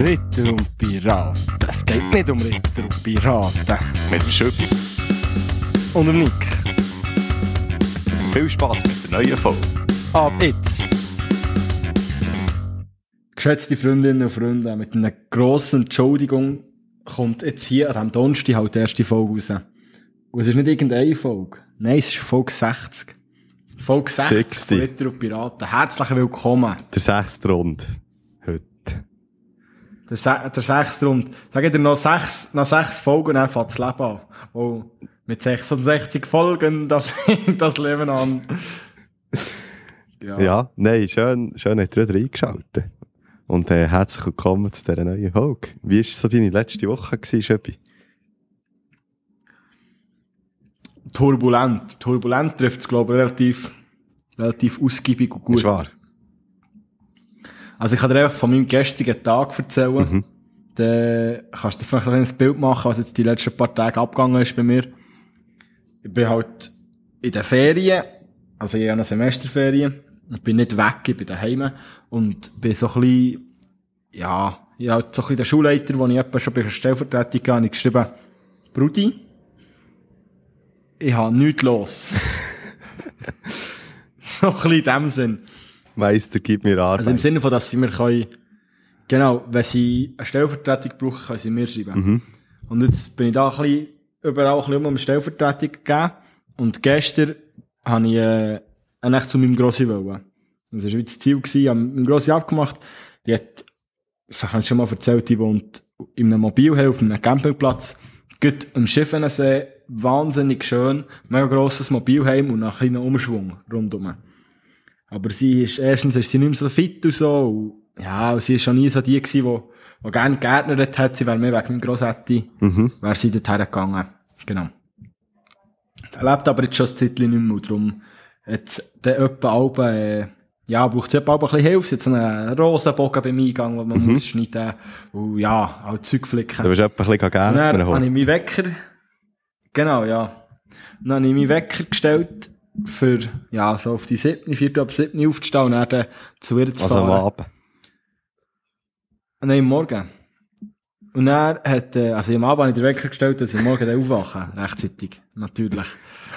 Ritter und Piraten. Es geht nicht um Ritter und Piraten. Mit dem Schüppi. Und um Nick. Viel Spass mit der neuen Folge. Ab jetzt. Geschätzte Freundinnen und Freunde, mit einer grossen Entschuldigung kommt jetzt hier an diesem Donnerstag halt die erste Folge raus. Und es ist nicht irgendeine Folge. Nein, es ist Folge 60. Folge 60 60. von Ritter und Piraten. Herzlich willkommen. Der sechste Rund. Der, Se der sechste Rund. Sag ich dir noch sechs, noch sechs Folgen dann fängt das Leben an. Oh, mit 66 Folgen, da fängt das Leben an. Ja, nein, schön, schön hat ihr wieder eingeschaltet. Und äh, herzlich willkommen zu dieser neuen Folge. Wie war so deine letzte Woche, Schöppi? Turbulent. Turbulent trifft es, glaube ich, relativ, relativ ausgiebig und gut. Ist wahr? Also ich kann dir einfach von meinem gestrigen Tag erzählen. Mhm. Dann kannst du dir vielleicht ein Bild machen, was jetzt die letzten paar Tage abgegangen ist bei mir. Ich bin halt in den Ferien, also ich habe eine Semesterferien, und bin nicht weg, ich bin daheim und bin so ein bisschen, ja, ich habe halt so ein bisschen den Schulleiter, wo ich etwa schon bei der Stellvertretung habe ich geschrieben, Brudi, ich habe nichts los. so ein bisschen in dem Sinn. Meister, gib mir Arbeit. Also im Sinne von, dass sie mir können, genau, wenn sie eine Stellvertretung brauchen, können sie mir schreiben. Und jetzt bin ich da ein bisschen, überall ein bisschen um eine Stellvertretung gegeben. Und gestern habe ich, äh, eigentlich zu meinem Grossi wollen. Das war wie das Ziel gewesen, ich habe mit meinem Grossi abgemacht. Die hat, vielleicht habe ich schon mal erzählt, die wohnt in einem Mobilheim auf einem Campingplatz. Gut am Schiffenensee, wahnsinnig schön, mega grosses Mobilheim und einen kleinen Umschwung rundum. Aber sie ist, erstens ist sie nicht mehr so fit und so. Und, ja, und sie ist schon nie so die gewesen, die, die gerne gärtnert hat. Sie wäre mehr wegen meinem Grossetti, Mhm. wäre sie dorthin gegangen. Genau. Er lebt aber jetzt schon ein Zeitchen nicht mehr. und Darum hat der etwa Alben, äh, ja, braucht sie etwa ein bisschen Hilfe. Sie hat so einen Rosenbogen beim Eingang, den man muss schneiden. Und ja, auch Zeug flicken. Du bist etwa ein bisschen Und dann habe ich meinen Wecker, genau, ja. Dann habe ich meinen Wecker gestellt, für, ja, so auf die 7, 4 ab 7 aufzustehen und dann zu ihr zu Also am fahren. Abend. Nein, Morgen. Und dann hat, äh, also am Abend habe ich den Wecker gestellt, dass ich Morgen dann aufwache. Rechtzeitig. Natürlich.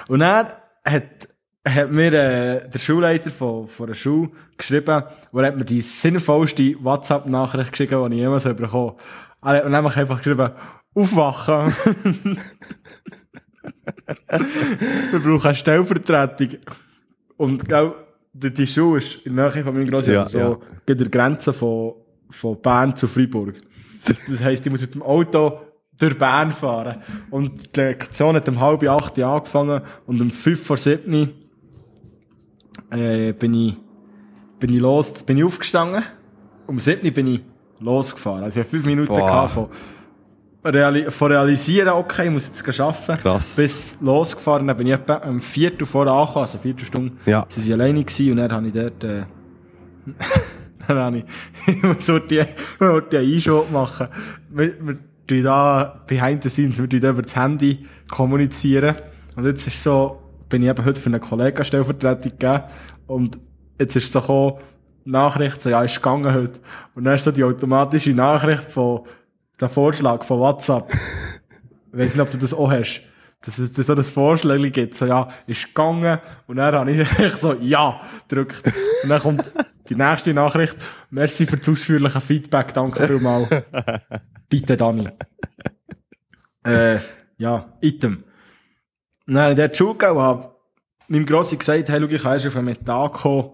Und dann hat, hat mir, äh, der Schulleiter von, von der Schule geschrieben, wo er hat mir die sinnvollste WhatsApp-Nachricht geschickt, die ich jemals bekommen habe. Er hat einfach geschrieben, aufwachen. Wir brauchen eine Stellvertretung. Und, glaub, die, die Schule ist in der Nähe von meinem Grossi, Ja, also ja. so, an der Grenze von, von Bern zu Freiburg. Das heisst, ich muss mit dem Auto durch Bern fahren. Und die Lektion hat um halb acht Uhr angefangen und um fünf vor sieben äh, bin ich, bin ich los, bin ich aufgestanden. Um sieben bin ich losgefahren. Also ich habe fünf Minuten Boah. gehabt von, reali von realisieren, okay, ich muss jetzt arbeiten. Krass. Bis losgefahren, dann bin ich etwa um Viertel vor angekommen, also Viertelstunde. Ja. Sie waren alleine gewesen und dann habe ich dort, äh, dann habe ich, ich muss die, die Einschub machen. Wir, wir tun da, behind the scenes, wir tun da über das Handy kommunizieren. Und jetzt ist so, bin ich eben heute für einen Kollegen Stellvertretung gegeben. Und jetzt ist so gekommen, Nachricht, so, ja, ist gegangen heute. Und dann ist so die automatische Nachricht von, der Vorschlag von WhatsApp. Ich weiss nicht, ob du das auch hast. Dass es so ein Vorschlag gibt, so, ja, ist gegangen. Und dann habe ich so, ja, gedrückt. Und dann kommt die nächste Nachricht. Merci für das ausführliche Feedback, danke vielmals. Bitte, Dani. Äh, ja, Item. Und dann habe ich dort Schule gegeben und habe meinem Grossi gesagt, hey, schau, ich kann erst auf einen Mittag kommen.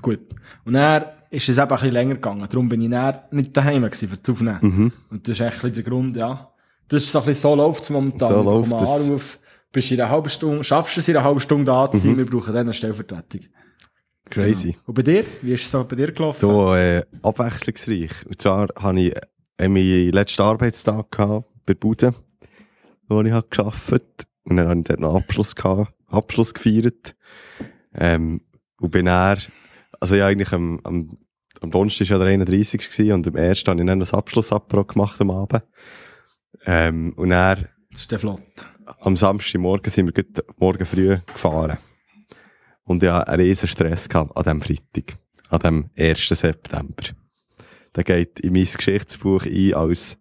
Gut. Und dann ist es eben ein bisschen länger gegangen. Darum bin ich nicht daheim gewesen, für das Aufnehmen. Und das ist echt der Grund, ja. Das ist so ein bisschen so läuft es momentan. So läuft einen es. Anruf, bist in einer halben Stunde, schaffst du es in einer halben Stunde da zu sein, wir brauchen dann eine Stellvertretung. Crazy. Und bei dir? Wie ist es so bei dir gelaufen? Da, äh, abwechslungsreich. Und zwar hatte ich äh, meinen letzten Arbeitstag gehabt, bei Bude, wo ich gearbeitet Und dann hatte ich dort noch Abschluss, gehabt, Abschluss gefeiert. Ähm, und bin dann, also ja, eigentlich am, am, am Donnerstag war ja der 31. gewesen, und am 1. habe ich dann das Abschlussapparat gemacht am Abend. Ähm, und dann, Das ist der flott. am Samstagmorgen sind wir morgen früh gefahren. Und ich hatte einen riesen Stress gehabt an diesem Freitag. An dem 1. September. der geht in mein Geschichtsbuch ein als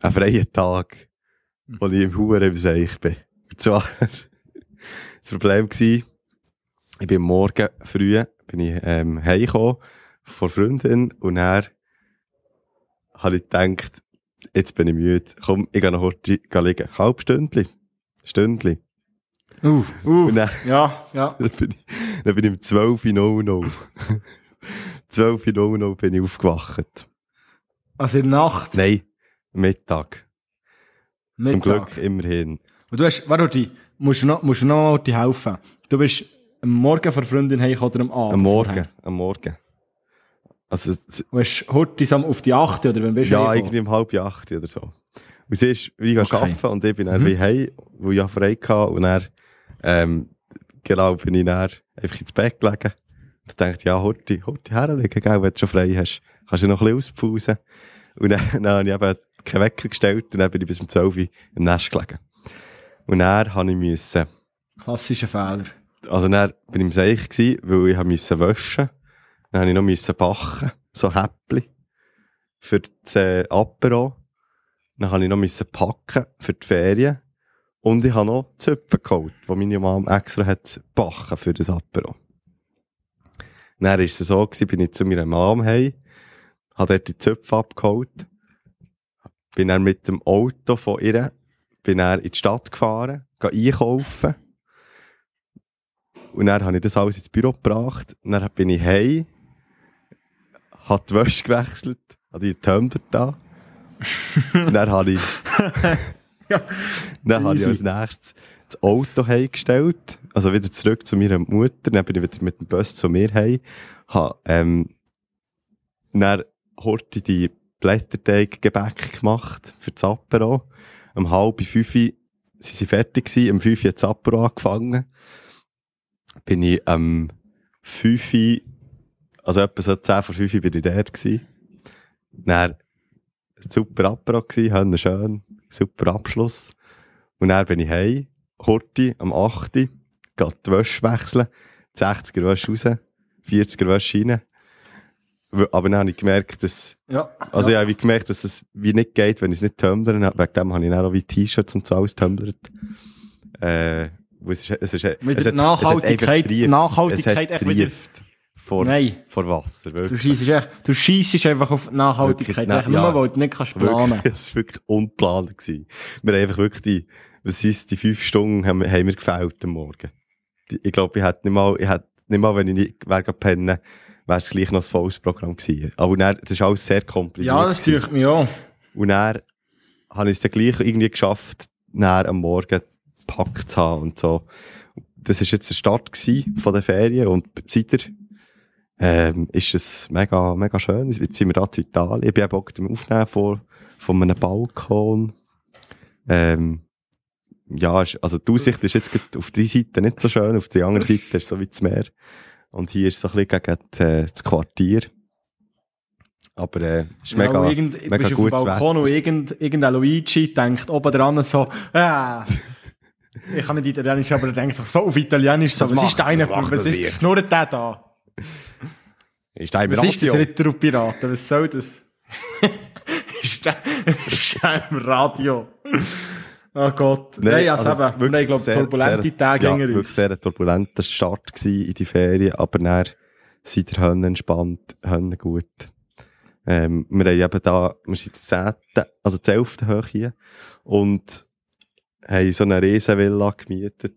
ein freier Tag, wo ich im Huren im Seich bin. Und zwar, das Problem war, ich bin morgen früh, bin ich, ähm, heimgekommen von Freundin und er habe ich gedacht, jetzt bin ich müde, komm, ich gehe noch heute liegen. Halb. Stündli. Uh, uh. Und dann, Ja, ja. dann bin ich, dann bin ich um 12.00 12.00 bin ich aufgewacht. Also in der Nacht, Nein, Mittag. Zum Mittag. Glück immerhin. Und du hast, warte, musst du noch, musst du noch Horti helfen. Du bist am Morgen von der Freundin heimgekommen oder am Abend? Am Morgen, vorher? am Morgen. Also, es- Du am- auf die 8 oder wann bist du ja, irgendwie um halb acht oder so. Und sie ist wie Okay. arbeiten und ich bin dann Mhm. wie heim, wo ich ja frei hatte. Und dann, ähm, genau, bin ich dann einfach ins Bett gelegen. Und dachte, ja, Horti, Horti herlegen, gell, wenn du schon frei hast. Kannst du noch ein bisschen auspausen. Und dann, dann habe ich eben keinen Wecker gestellt und dann bin ich bis um 12 Uhr im Nest gelegen. Und dann habe ich müssen, Klassischer Fehler. Also dann bin ich im Seich weil ich habe müssen waschen. Dann habe ich noch müssen backen, so Häppli. Für das äh, Apero. Dann habe ich noch müssen packen für die Ferien. Und ich habe noch Zöpfe geholt, die meine Mom extra hat backen für das Apero. Dann war es so, gewesen, bin ich zu meiner Mom heim, habe dort die Zöpfe abgeholt, bin dann mit dem Auto von ihr, bin dann in die Stadt gefahren, einkaufen. Und dann habe ich das alles ins Büro gebracht. Und dann bin ich heim, habe die Wäsche gewechselt, habe die Tumbler da. und dann habe ich, dann habe ich als nächstes das Auto heimgestellt. Also wieder zurück zu meiner Mutter. Dann bin ich wieder mit dem Bus zu mir heim. Habe, ähm, dann Horti die Blätterteig-Gebäck gemacht für das Apero. Um halb fünf sind sie fertig. Um fünf hat das Apero angefangen. Bin ich am fünf, also etwa so zehn vor fünf bin ich dort gewesen. Dann super Apero gewesen, schön, super Abschluss. Und dann bin ich heim, Horti am 8. Geht die Wäsche wechseln, 60er Wäsche raus, 40er Wäsche rein. Aber dann habe ich gemerkt, dass, Ja. also ja. ich habe gemerkt, dass es wie nicht geht, wenn ich es nicht tumblern. Wegen dem habe ich dann auch wie T-Shirts und so alles tumblert. Äh, es ist, es es Mit der Nachhaltigkeit, es. Nachhaltigkeit es echt wieder. vor, Nein. vor Wasser. Du Wirklich. schießt echt, du schießt einfach auf Nachhaltigkeit. Wirklich, nein, nur, ja. weil du nicht kannst planen. Wirklich, es war wirklich unplanbar. Gewesen. Wir haben einfach wirklich die, was ist, die fünf Stunden haben, wir- haben mir gefällt am Morgen. Die, ich glaube, ich hätte nicht mal, ich hätte nicht mal, wenn ich nicht wäre pennen, wäre es gleich noch ein volles Programm gewesen. Aber dann, das ist alles sehr kompliziert. Ja, das tue ich mir auch. Und dann habe ich es dann gleich irgendwie geschafft, dann am Morgen gepackt zu haben und so. Das war jetzt der Start von den Ferien und seither ähm, ist es mega, mega schön. Jetzt sind wir da in Italien. Ich bin eben auch am Aufnehmen von, von einem Balkon. Ähm, ja, ist- also die Aussicht ist jetzt auf die Seite nicht so schön, auf die andere Seite ist so wie das Meer. Und hier ist es so ein bisschen gegen die, äh, das Quartier. Aber äh, es ist Ja, mega, und irgend, du mega bist auf dem Balkon Wetter. und irgend, irgendein Luigi denkt oben dran so, ah, ich kann nicht Italienisch, aber er denkt sich so auf Italienisch, so, Was was, macht- ist deine, was macht was das ist, schnurrt der da? Ist ein Was ist das Radio? Retro-Piraten? Was soll das? ist der, ist der im Radio? Oh Gott. Nein, also, eben, wir haben, wirklich glaube sehr- turbulente sehr- Tage ja, hinter wirklich uns. sehr ein turbulenter Start in die Ferien, aber dann seid ihr Hönn entspannt, Hönn gut. Ähm, wir haben eben da, wir sind das 10., also das 11. hoch hier und haben so eine Riesenvilla gemietet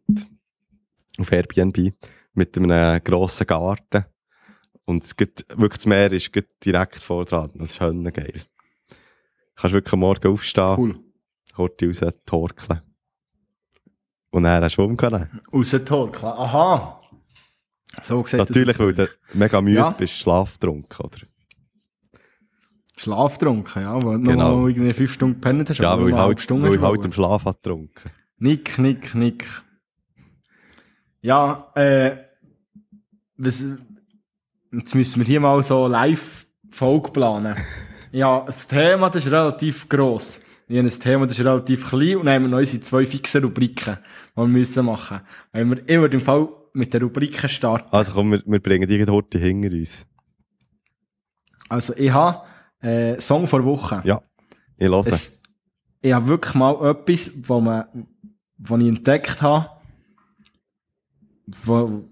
auf Airbnb mit einem grossen Garten und es gibt, wirklich das Meer ist direkt vor dran, das ist geil. Du kannst wirklich am Morgen aufstehen, Cool. Horti raus, torkeln. Und dann. Aus dem Tor, klar. Aha. So gesagt. Natürlich, weil du mega müde Ja. bist, schlaftrunken, oder? Schlaftrunken, ja, weil Genau. noch irgendwie fünf Stunden gepennt hast. Ja, aber weil ich halt, weil ich hast halt im Schlaf hat getrunken. Nick, nick, nick. Ja, äh, was, jetzt müssen wir hier mal so live Folge planen. ja, das Thema, das ist relativ gross. Wir haben ein Thema, das ist relativ klein und dann haben wir noch unsere zwei fixe Rubriken, die wir müssen machen. Wenn wir, ich würde im Fall mit den Rubriken starten. Also komm, wir, wir bringen die Horti hinter uns. Also ich habe Äh, Song vor Woche. Ja, ich höre. Es, ich habe wirklich mal etwas, wo, man, wo ich entdeckt habe, wo ein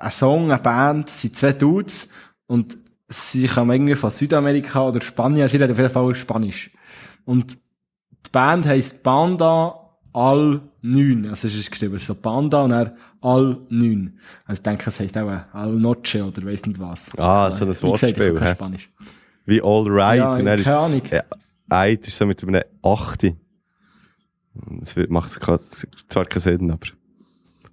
ein Song, eine Band, sind zwei Dudes und sie kommen irgendwie von Südamerika oder Spanien, sie reden auf jeden Fall Spanisch. Und die Band heisst Banda Al 9. Also es ist geschrieben, so Banda und dann Al 9. Also ich denke, es heisst auch Al Noche oder weiss nicht was. Ah, so ein gesagt, ich Wortspiel, kann kein? Spanisch. Wie All Right. Ja, und dann ist keine Ahnung. äh, Eid ist so mit einem Achte. Das macht zwar keinen Sinn, aber.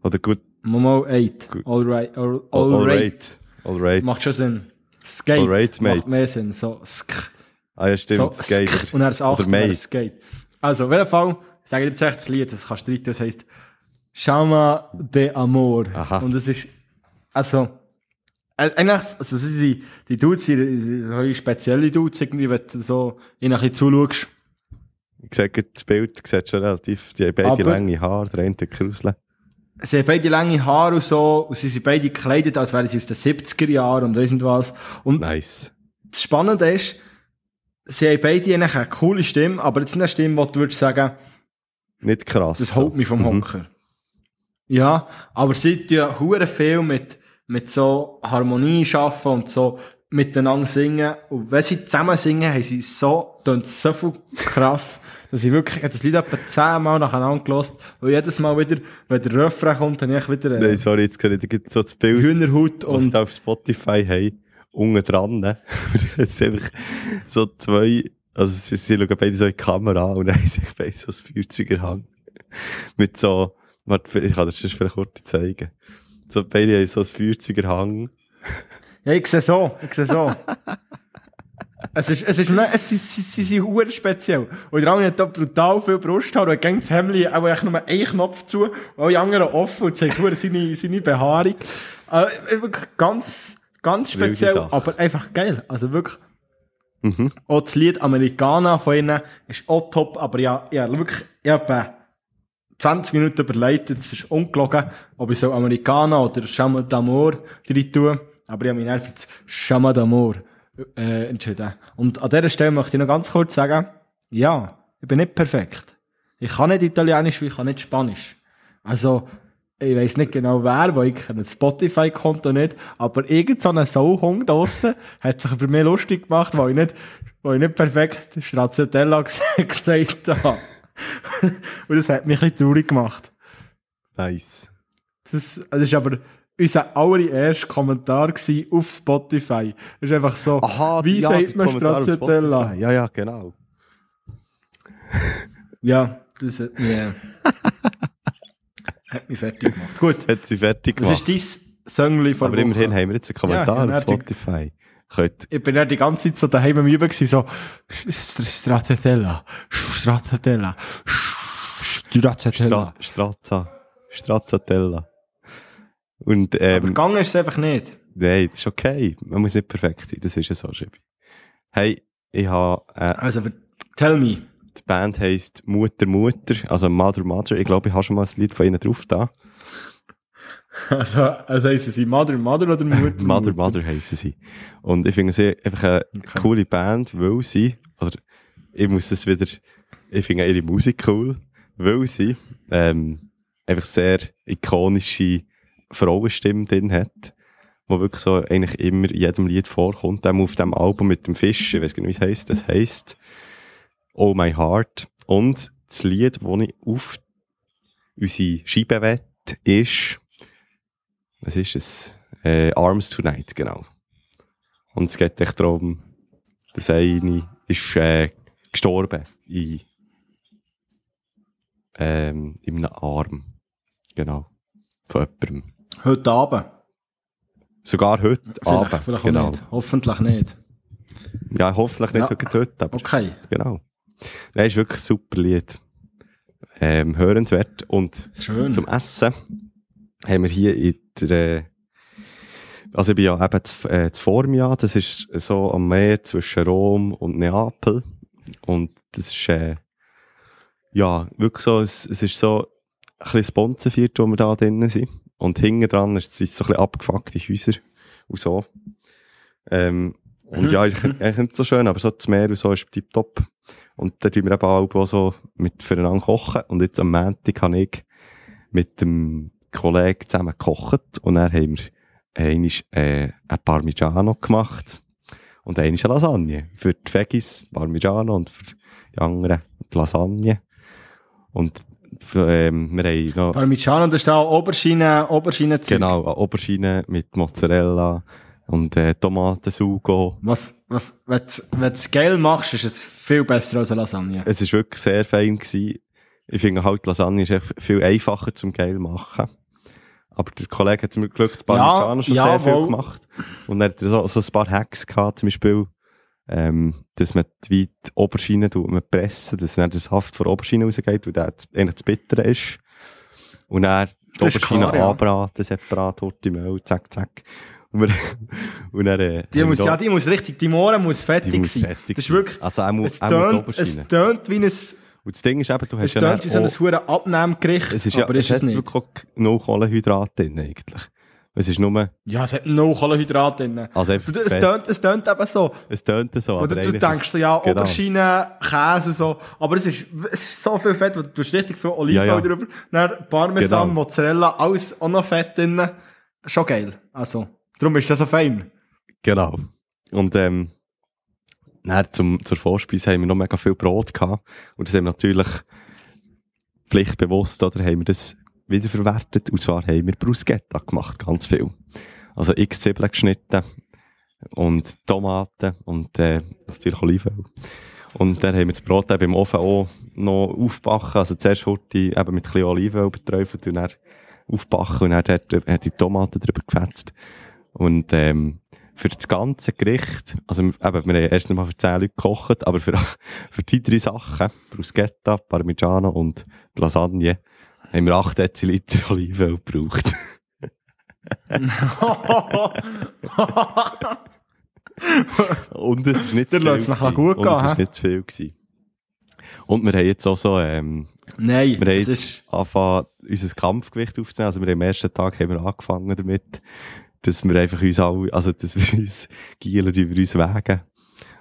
Oder gut. Momo 8. Gut. All right. All, All, right. right. All right. Macht schon Sinn. Skate. All right, mate. Macht mehr Sinn. So, sk. Ah, ja, stimmt. so, Skate. sk. Und dann das 8 oder Skate. Also, auf jeden Fall, ich sage dir jetzt echt das Lied, das kannst du streiten, das heisst Chama de Amor. Aha. Und es ist, also, äh, eigentlich, also, sie die Dudes sind, so spezielle Dudes, irgendwie, wenn du so ihnen ein bisschen zuschaust. Ich gerade das Bild, sieht schon relativ, die haben beide Aber- lange Haare, der eine Krusle. Sie haben beide lange Haare und so, und sie sind beide gekleidet, als wären sie aus den 70er Jahren und weiss nicht was. Und Nice. das Spannende ist, sie haben beide eigentlich eine coole Stimme, aber jetzt eine Stimme, wo du würdest sagen, Nicht krass. das holt mich vom Mhm. Hocker. Ja, aber sie tun hure viel mit, mit so Harmonie schaffen und so miteinander singen. Und wenn sie zusammen singen, haben sie so, tönt so viel krass, dass ich wirklich, ich habe das Lied etwa zehnmal nacheinander gelost, und jedes Mal wieder, wenn der Refrain kommt, dann ich wieder Nein, äh, sorry, jetzt gerade gibt so das Bild, Hühnerhaut was und sie auf Spotify haben, unten dran. ne? Es sind einfach so zwei, also sie, sie schauen beide so in die Kamera an und dann haben sie beide so ein Feuerzeug in Hand. Mit so, warte, ich kann das vielleicht kurz zeigen. So, beide haben so ein Feuerzeug Hand. Ja, ich sehe so, ich sehe so. es ist, es ist, es ist, sie, sind speziell. Und der andere hat da brutal viel Brusthaar und gegen das Hemd auch echt nur einen Knopf zu, und alle anderen offen und zeigt seine, seine Behaarung. Äh, wirklich ganz, ganz speziell, aber einfach geil. Also wirklich, Mhm. auch das Lied Americana von ihnen ist auch top, aber ja, ja, wirklich, äh, 20 Minuten überlegt, das ist ungelogen, ob ich so Americana oder Chama d'Amour drin tue, aber ich habe mich dann für das Chama d'Amour äh, entschieden. Und an dieser Stelle möchte ich noch ganz kurz sagen, ja, ich bin nicht perfekt. Ich kann nicht Italienisch, ich kann nicht Spanisch. Also, ich weiss nicht genau wer, weil ich das Spotify-Konto nicht, aber irgend so ein Sauhung da draussen hat sich über mich lustig gemacht, weil ich nicht, weil ich nicht perfekt Stracciatella gesagt habe. Und das hat mich ein bisschen traurig gemacht. Nice. Das, das ist aber unser allererster Kommentar auf Spotify. Das ist einfach so, wie ja, sagt man Stracciatella? Ja, ja, genau. Ja, das hat mich, äh, hat mich fertig gemacht. Gut, Hat sie fertig das gemacht. ist dein Söngli von Aber immerhin haben wir jetzt einen Kommentar Ja, auf Spotify. Könnt, Ich bin ja die ganze Zeit so daheim am Üben gewesen, so, Stracciatella, Stracciatella, Stracciatella. Stra Strazza. Strazzatella. Und, Aber ähm, gegangen ist es einfach nicht. nein, das ist okay. Man muss nicht perfekt sein. Das ist ja so, Schibi. Hey, ich habe, äh, Also, tell me. die Band heisst Mutter Mutter, also Mother Mother. Ich glaube, ich habe schon mal ein Lied von ihnen drauf da. Also, also heissen sie Mother, Mother oder Mutter? Mother Mother heissen sie. Und ich finde sie einfach eine Okay. coole Band, weil sie, oder ich muss es wieder, ich finde ihre Musik cool, weil sie ähm, einfach sehr ikonische Frauenstimmen drin hat, wo wirklich so eigentlich immer in jedem Lied vorkommt. Auch auf dem Album mit dem Fisch, ich weiß gar nicht, wie es heisst, das heisst Oh My Heart. Und das Lied, das ich auf unsere Scheibe wette, ist, was ist es? Äh, Arms Tonight, genau. Und es geht echt darum, dass eine ist äh, gestorben in, ähm, in einem Arm. Genau. Von jemandem. Heute Abend. Sogar heute Vielleicht, Abend. vielleicht genau. auch nicht. Hoffentlich nicht. Ja, hoffentlich nicht Ja. heute, aber Okay. genau. Nein, ist wirklich ein super Lied. Ähm, hörenswert. Und Schön. zum Essen haben wir hier in der, also ich bin ja eben zu, äh, zu Formia, das ist so am Meer zwischen Rom und Neapel und das ist äh, ja wirklich so, es, es ist so ein bisschen das Bonzenviertel, wo wir da drinnen sind und hinten dran ist, sind so ein bisschen abgefuckte Häuser und so. Ähm, Und ja, ich, ich nicht so schön, aber so das Meer und so ist tipptopp. Und dann tun wir eben auch so mit füreinander kochen. Und jetzt am Montag habe ich mit dem Kollegen zusammen gekocht. Und dann haben wir einmal, äh, ein Parmigiano gemacht. Und einmal eine Lasagne. Für die Veggies Parmigiano und für die anderen die Lasagne. Und für, ähm, wir haben noch... Parmigiano, da steht auch Oberschiene, Oberschiene Genau, Aubergine mit Mozzarella und äh, Tomatensugo. Was, was, wenn du du's geil machst, ist es viel besser als eine Lasagne. Es war wirklich sehr fein. Gewesen. Ich finde halt, Lasagne ist echt viel einfacher zum geil machen. Aber der Kollege hat zum Glück das Parmigiano Ja, schon sehr viel jawohl. gemacht. Und er hat so, so ein paar Hacks gehabt, zum Beispiel, ähm, dass man die weite Oberschiene tut, man pressen, dass dann das Haft von der Oberschiene rausgeht, weil der eigentlich das Bittere ist. Und dann die Das Oberschiene klar, ja. anbraten, separat, Horti Mehl, zack, zack. Und, wir, und dann, äh, Die muss, ja, die muss richtig, die Mohren muss fertig die muss sein. fertig das ist wirklich, Also auch, mu- es tönt, es tönt wie ein, Und das Ding ist eben, du es hast ja dann tönt wie so ein hure Abnehmgericht, es ist ja, aber ist es hat nicht. wirklich auch no Kohlenhydrate drin, eigentlich. Es ist nur, Ja, es hat no Kohlenhydrate drin. also einfach Du, es tönt, es tönt eben so. Es tönt so. Oder du denkst so, ja, genau. Oberschiene, Käse so. Aber es ist, es ist so viel Fett, du tust richtig viel Olivenöl Ja, ja. drüber. Dann Parmesan, Genau. Mozzarella, alles auch noch Fett drin. Schon geil. Also, darum ist das so fein. Genau. Und, ähm, dann zum, zur Vorspeise haben wir noch mega viel Brot gehabt. Und das haben wir natürlich pflichtbewusst, oder, haben wir das wiederverwertet. Und zwar haben wir Bruschetta gemacht, ganz viel. Also x Zwiebeln geschnitten und Tomaten und, äh, natürlich Olivenöl. Und dann haben wir das Brot eben im Ofen auch noch aufbacken. Also zuerst Horti eben mit ein bisschen Olivenöl beträufelt und dann aufbacken und dann äh, hat die Tomaten drüber gefetzt. Und, ähm, für das ganze Gericht, also eben, wir haben erst einmal für 10 Leute gekocht, aber für, für die drei Sachen, Bruschetta, Parmigiano und die Lasagne, haben wir 8 Deziliter Olivenöl gebraucht. Und es ist nicht Der zu viel. lässt's nachher gut Und gehen, es ist nicht zu viel gewesen. Und wir haben jetzt auch so, ähm, Nein, wir haben es ist, angefangen, unser Kampfgewicht aufzunehmen. Also wir haben am ersten Tag haben wir angefangen damit, dass wir einfach uns alle, also dass wir uns gielen über uns wägen.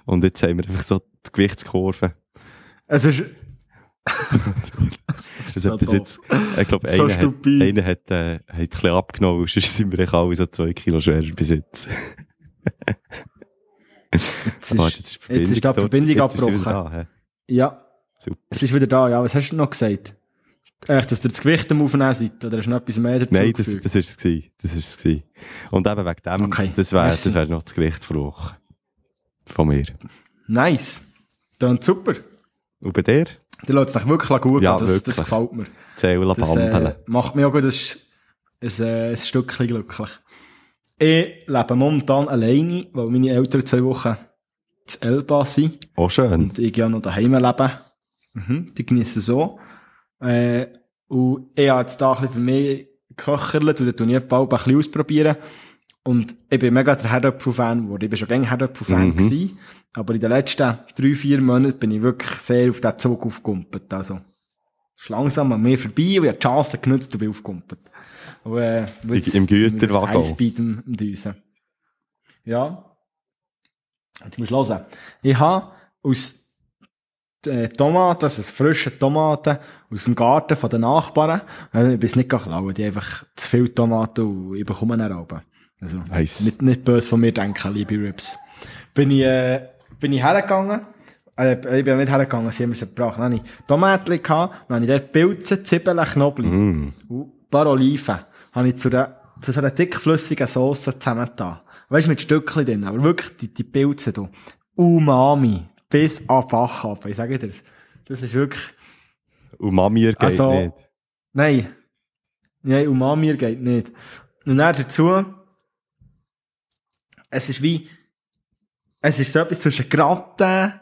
Und jetzt haben wir einfach so die Gewichtskurve. es ist, Das bis doof. jetzt, ich glaube, So einer, hat, einer hat, äh, hat ein bisschen abgenommen, sonst sind wir echt alle so zwei Kilo schwerer bis jetzt. Jetzt ist, Warte, jetzt ist ist die. Verbindung Jetzt ist sie wieder abgebrochen. da, ja, Super. es ist wieder da, ja. Was hast du noch gesagt? Echt, dass ihr das Gewicht am Aufnehmen seid? Oder hast du noch etwas mehr dazu Nein, das, das ist es gewesen. Das ist es gewesen. Und eben wegen dem, Okay, das wäre, das wäre noch das Woche. Von mir. Nice. Dann super. Und bei dir? Der lässt sich wirklich gut Ja, das, das wirklich. gefällt mir. Zählen, Das äh, macht mich auch gut ein, ein, ein Stückchen glücklich. Ich lebe momentan alleine, weil meine Eltern zwei Wochen zu Elba sind Auch schön. und ich ja noch daheim lebe. Mhm, die genießen so. Äh, und ich habe jetzt da ein bisschen für mich geköchert und dann tue ich bald ein bisschen ausprobieren. Und ich bin mega der Herdöpfel-Fan geworden. Ich bin schon gerne Herdöpfel-Fan Mhm. gewesen. Aber in den letzten drei, vier Monaten bin ich wirklich sehr auf diesen Zug aufgekumpelt. Also, ist langsam an mir vorbei und ich habe die Chance genutzt und bin aufgekumpelt. Und, äh, jetzt Im Güterwaggon. auf Highspeed am, am Düsen. Ja. Jetzt musst du hören. Ich habe aus äh, Tomaten, also frische Tomaten aus dem Garten von den Nachbarn, äh, ich bin es nicht klauen, die einfach zu viel Tomaten und ich bekomme dann oben. Also, Nice. nicht, nicht böse von mir denken, liebe Rips. Bin ich, äh, bin ich hergegangen, äh, ich bin nicht hergegangen, sie haben mir sie gebracht. Dann habe ich Tomaten gehabt, dann habe ich dort Pilze, Zwiebeln, Knoblauch Mm. und ein paar Oliven habe ich zu, der, zu so einer dickflüssigen Sauce zusammengetan. Weißt du, mit Stückchen drin, aber wirklich die, die Pilze da. Umami. Bis an Bach ab. Ich sage dir das. Das ist wirklich, Und Mami geht Also- nicht. nein. Nein, Umami geht nicht. Und dann dazu, es ist wie, es ist so etwas zwischen Gratin,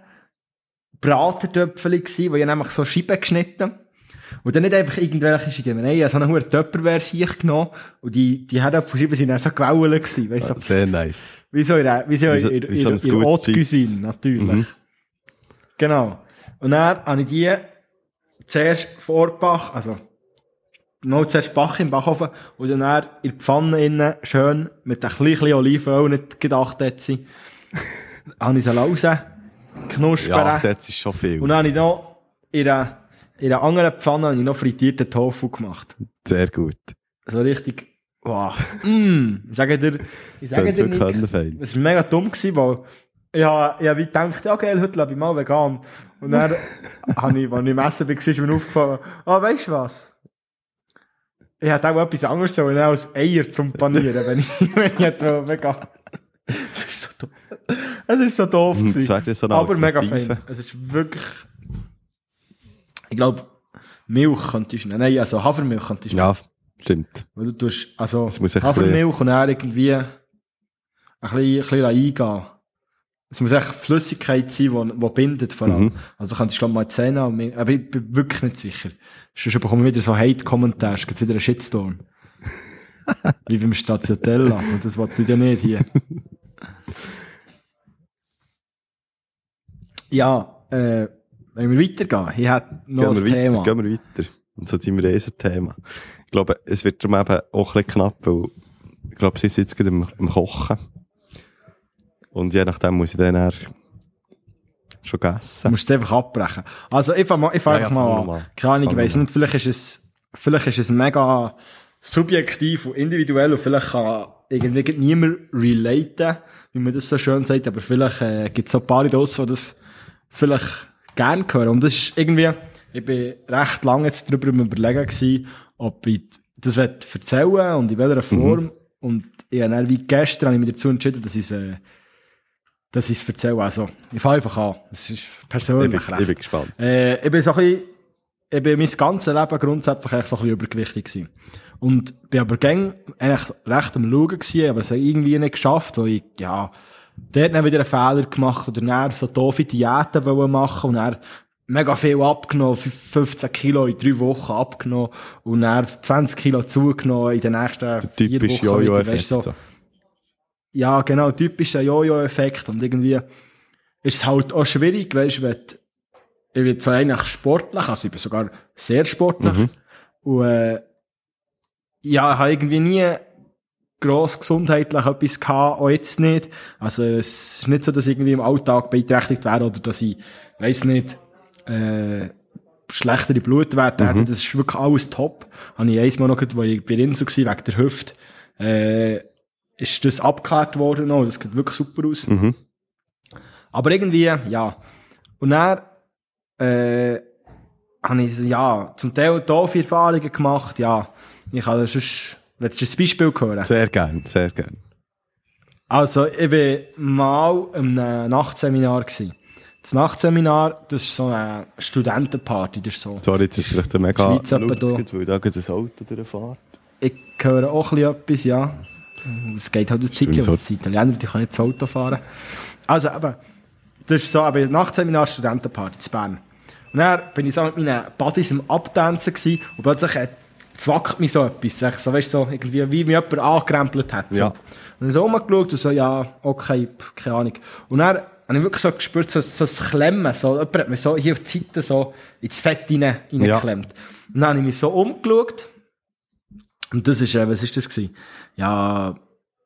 Bratentöpfchen gsi, wo ich nämlich so Scheiben geschnitten und dann nicht einfach irgendwelche Scheiben. Nein, ich habe so eine hohe Töpperware sich genommen und die, die Herdöpfelscheiben sind dann so gewellen gsi. Weißt so, Sehr nice. wie so in wie so in, in, in, in. Cuisine, natürlich. Mhm. Genau. Und dann habe ich die zuerst vorbach, also mal zuerst Bach im Backofen und dann, dann in die Pfanne innen schön mit ein bisschen Olivenöl, nicht gedacht hat sie, habe ich sie rausknuspern. Ja, das ist schon viel. Und dann habe ich noch in einer, in einer anderen Pfanne habe ich noch frittierten Tofu gemacht. Sehr gut. So richtig, wow. mm, ich sage dir, ich sage dir nicht, es war mega dumm, gewesen, weil ich habe wie gedacht, ja geil, heute lebe ich mal vegan. Und dann habe ich, als ich im Essen war, ist mir aufgefallen, ah, weißt du was? Ich hätte auch etwas anderes sollen, als Eier zum Panieren, wenn ich, wenn ich hätte vegan. Es ist so doof. Es ist so doof Hm, das gewesen. so Aber mega fein. Es ist wirklich, ich glaube, Milch könntest du nehmen. Nein, also Hafermilch könntest du nehmen. Ja, stimmt. Weil du tust, also, Hafermilch und dann irgendwie ein bisschen, ein bisschen eingehen. Es muss echt Flüssigkeit sein, die, bindet vor allem. Mhm. Also könntest du glaub, mal Zähne haben, aber ich bin wirklich nicht sicher. Sonst bekomme ich wieder so Hate-Kommentare, es gibt wieder einen Shitstorm. Wie beim Stracciatella. Und das wollte ich ja nicht hier. ja, äh, wenn wir weitergehen, ich hätte noch Gehen ein wir, weiter, Thema. gehen wir weiter. Und so deinem Riesenthema. Ich glaube, es wird darum eben auch ein bisschen knapp, weil ich glaube, sie ist jetzt gerade im, im Kochen. Und je nachdem muss ich dann eher schon Du essen. musst es einfach abbrechen. Also, ich fange fang Ja, ja, einfach fang mal an. Keine Ahnung, ich weiss nicht, vielleicht ist es, vielleicht ist es mega subjektiv und individuell und vielleicht kann irgendwie niemand relaten, wie man das so schön sagt, aber vielleicht äh, gibt es so ein paar draussen, die das vielleicht gerne hören. Und das ist irgendwie, ich bin recht lange jetzt darüber überlegen gewesen, ob ich das erzählen und in welcher Form. Und ich habe dann wie gestern habe ich mich dazu entschieden, dass ich es, äh, dass ich es erzähle. Also, ich fange einfach an. Das ist Ich bin, persönlich ich recht. bin gespannt. Äh, ich bin so ein bisschen, ich bin mein ganzes Leben grundsätzlich eigentlich so ein bisschen übergewichtig gewesen. Und bin aber gäng eigentlich recht am Schauen gewesen, aber es hat irgendwie nicht geschafft, weil ich, ja, dort dann wieder einen Fehler gemacht oder dann so doofe Diäten wollen machen und dann mega viel abgenommen, fünf- 15 Kilo in drei Wochen abgenommen und dann 20 Kilo zugenommen in den nächsten vier Typisch Wochen. Jojo-Effekt. So. Ja, genau, typischer Jojo-Effekt. Und irgendwie ist es halt auch schwierig, weißt du, ich bin zwar eigentlich sportlich, also ich bin sogar sehr sportlich. Mhm. Und, äh, ja, ich habe irgendwie nie gross gesundheitlich etwas gehabt, auch jetzt nicht. Also, es ist nicht so, dass ich irgendwie im Alltag beeinträchtigt wäre oder dass ich, weiss nicht, äh, schlechtere Blutwerte hätte. Das ist wirklich alles top. Habe ich einmal noch, wo ich bei Rinso war, wegen der Hüfte, äh, ist das abgeklärt worden noch. Das sieht wirklich super aus. Mhm. Aber irgendwie, ja. Und dann, äh, habe ich, ja, zum Teil doofe Erfahrungen gemacht, ja. Ich habe sonst, willst du ein Beispiel hören? Sehr gern, sehr gern. Also, ich war mal in einem Nachtseminar. Gewesen. Das Nachtseminar, das ist so eine Studentenparty. Das ist so. Sorry, jetzt ist vielleicht ein mega Schweiz laut, da. weil da gerade ein Auto durchfährt. Ich höre auch ein bisschen etwas, ja. Es geht halt Zeit, so. weil die Italiener, die können nicht das Auto fahren. Also, aber, das ist so, aber Nachtseminar Studentenparty in Bern. Und dann bin ich so mit meinen Buddies im Abtanzen gewesen, und plötzlich äh, zwackt mich so etwas. Ich so, weißt so, irgendwie, wie mich jemand angekrempelt hat. So. Ja. Und dann so rumgeschaut und so, ja, okay, keine Ahnung. Und dann habe ich wirklich so gespürt, so, so das Klemmen, so, jemand hat mir so hier auf die Seite so ins Fett rein, reingeklemmt. Und dann habe ich mich so umgeschaut, und das ist, äh, was ist das gewesen? Ja,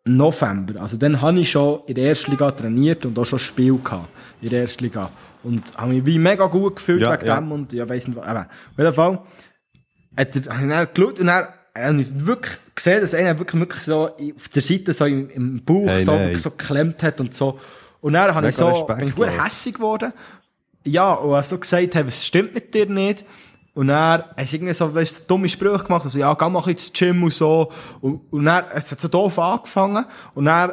November. Also dann habe ich schon in der ersten Liga trainiert und auch schon Spiel gehabt in der ersten Liga. Und habe mich wie mega gut gefühlt Ja, wegen ja. dem und ja, weiss nicht. Eben, auf jeden Fall hat er, habe ich dann geschaut und dann habe ich wirklich gesehen, dass einer wirklich, wirklich so auf der Seite so im, im Bauch Hey, so, wirklich so geklemmt hat und so. Und dann habe ich so, bin ich hässig geworden. Ja, und so gesagt, hey, was stimmt mit dir nicht? Und dann haben sie irgendwie so, weißt du, dumme Sprüche gemacht, also, ja, geh mal ins Gym und so. Und, und dann, es hat so doof angefangen. Und dann